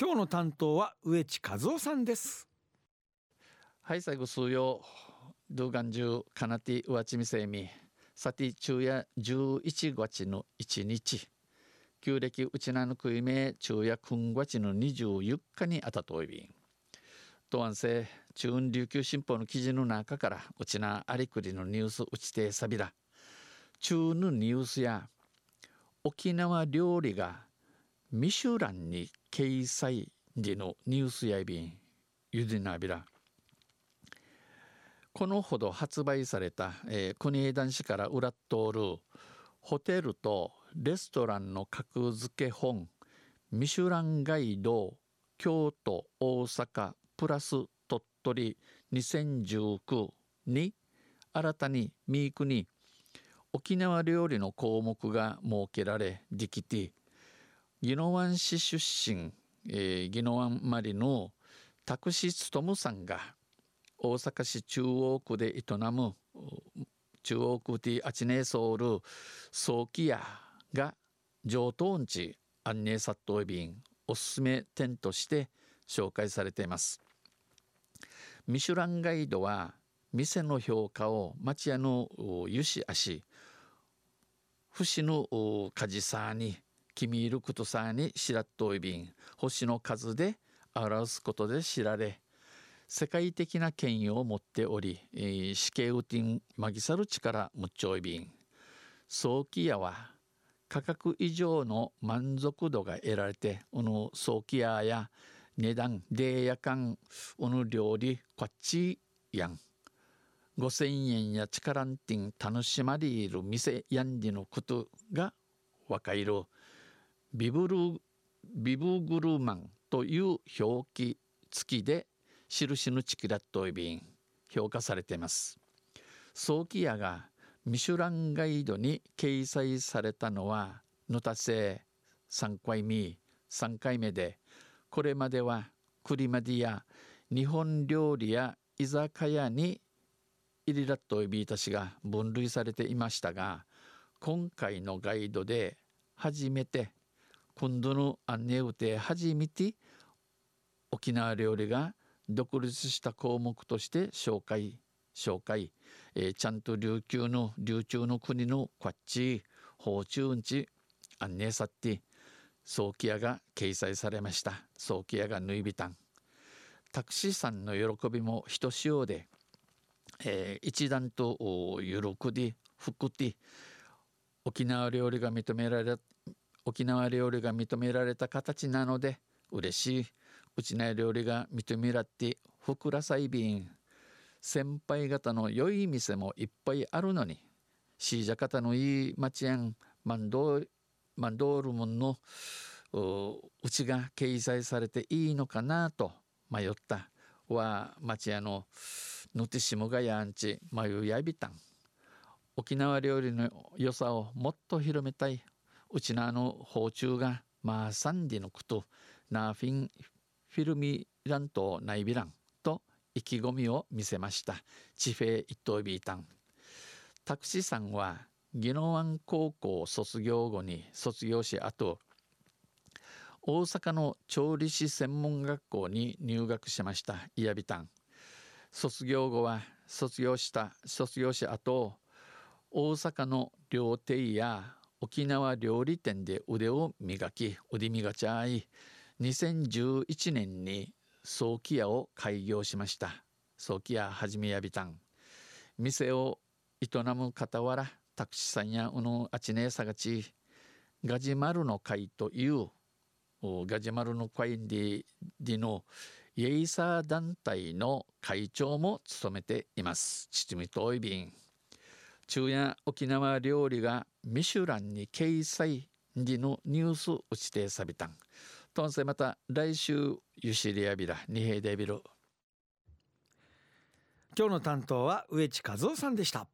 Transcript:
今日の担当は植地和夫さんです。はい最後数曜ドゥガンジュカナティウワチミセミさて昼夜11月の1日。旧暦うちなぬくいめ昼夜9月の24日にあたといびんとわんせ中運琉球新報の記事の中からうちなありくりのニュースうちてさびら中のニュースや沖縄料理がミシュランに掲載時のニュースやいびんゆでなびらこのほど発売された、えー、国枝男子から裏通るホテルとレストランの格付け本ミシュランガイド京都大阪プラス鳥取2019に新たにミークに沖縄料理の項目が設けられできて宜野湾市出身、えー、宜野湾マリの拓司勉さんが大阪市中央区で営む中央区ティアチネソール早期屋が上等地安寧殺到便おすすめ店として紹介されています。ミシュランガイドは店の評価を町屋の湯し足節のカジサーに君いることさにしらっといびん。星の数で表すことで知られ世界的な権威を持っており、えー、死刑ウティンマギサル力むっちょいびん。早期屋は価格以上の満足度が得られてこの早期屋や値段でやかんうぬ料理こっちやん。5,000円や力んてん楽しまりいる店やんりのことがわかるビブルビブグルマンという表記付きで印のチキラットイビン評価されています。早期屋がミシュランガイドに掲載されたのは野田製3回目3回目でこれまではクリマディや日本料理や居酒屋にイリラットイビータ氏が分類されていましたが今回のガイドで初めて今度の案内をて初めて沖縄料理が独立した項目として紹介紹介、えー、ちゃんと琉球の琉球の国のこっち法中んち案内さって早期屋が掲載されました。早期屋が縫いびたん。タクシーさんの喜びもひとしおで、えー、一段と喜び福で沖縄料理が認められ沖縄料理が認められた形なので嬉しい。うちな料理が認めらってふくらさいびん。先輩方の良い店もいっぱいあるのにシージャ方のいい町やん。マンドマンドールモンのうちが掲載されていいのかなと迷った。は町屋のぬてしもがやんちまゆやびたん。沖縄料理の良さをもっと広めたい。うちなあの包丁がまあサンディのことナーフィンフィルミラントナイビランと意気込みを見せました。地フェ一等ビータン。タクシーさんは宜野湾高校卒業後に卒業しあと大阪の調理師専門学校に入学しました。イヤビタン。卒業後は卒業した卒業しあと大阪の料亭や沖縄料理店で腕を磨き腕磨ちゃい2011年に早期屋を開業しました。早期屋はじめやびたん。店を営む傍らタクシーさんやうのあちねえさがちガジマルの会というガジマルの会ででのイエイサー団体の会長も務めています。父みといびん昼夜沖縄料理がミシュランに掲載時のニュース打ちてさびたん。とんせまた来週ユシリアビラ二平デビル。今日の担当は植地和夫さんでした。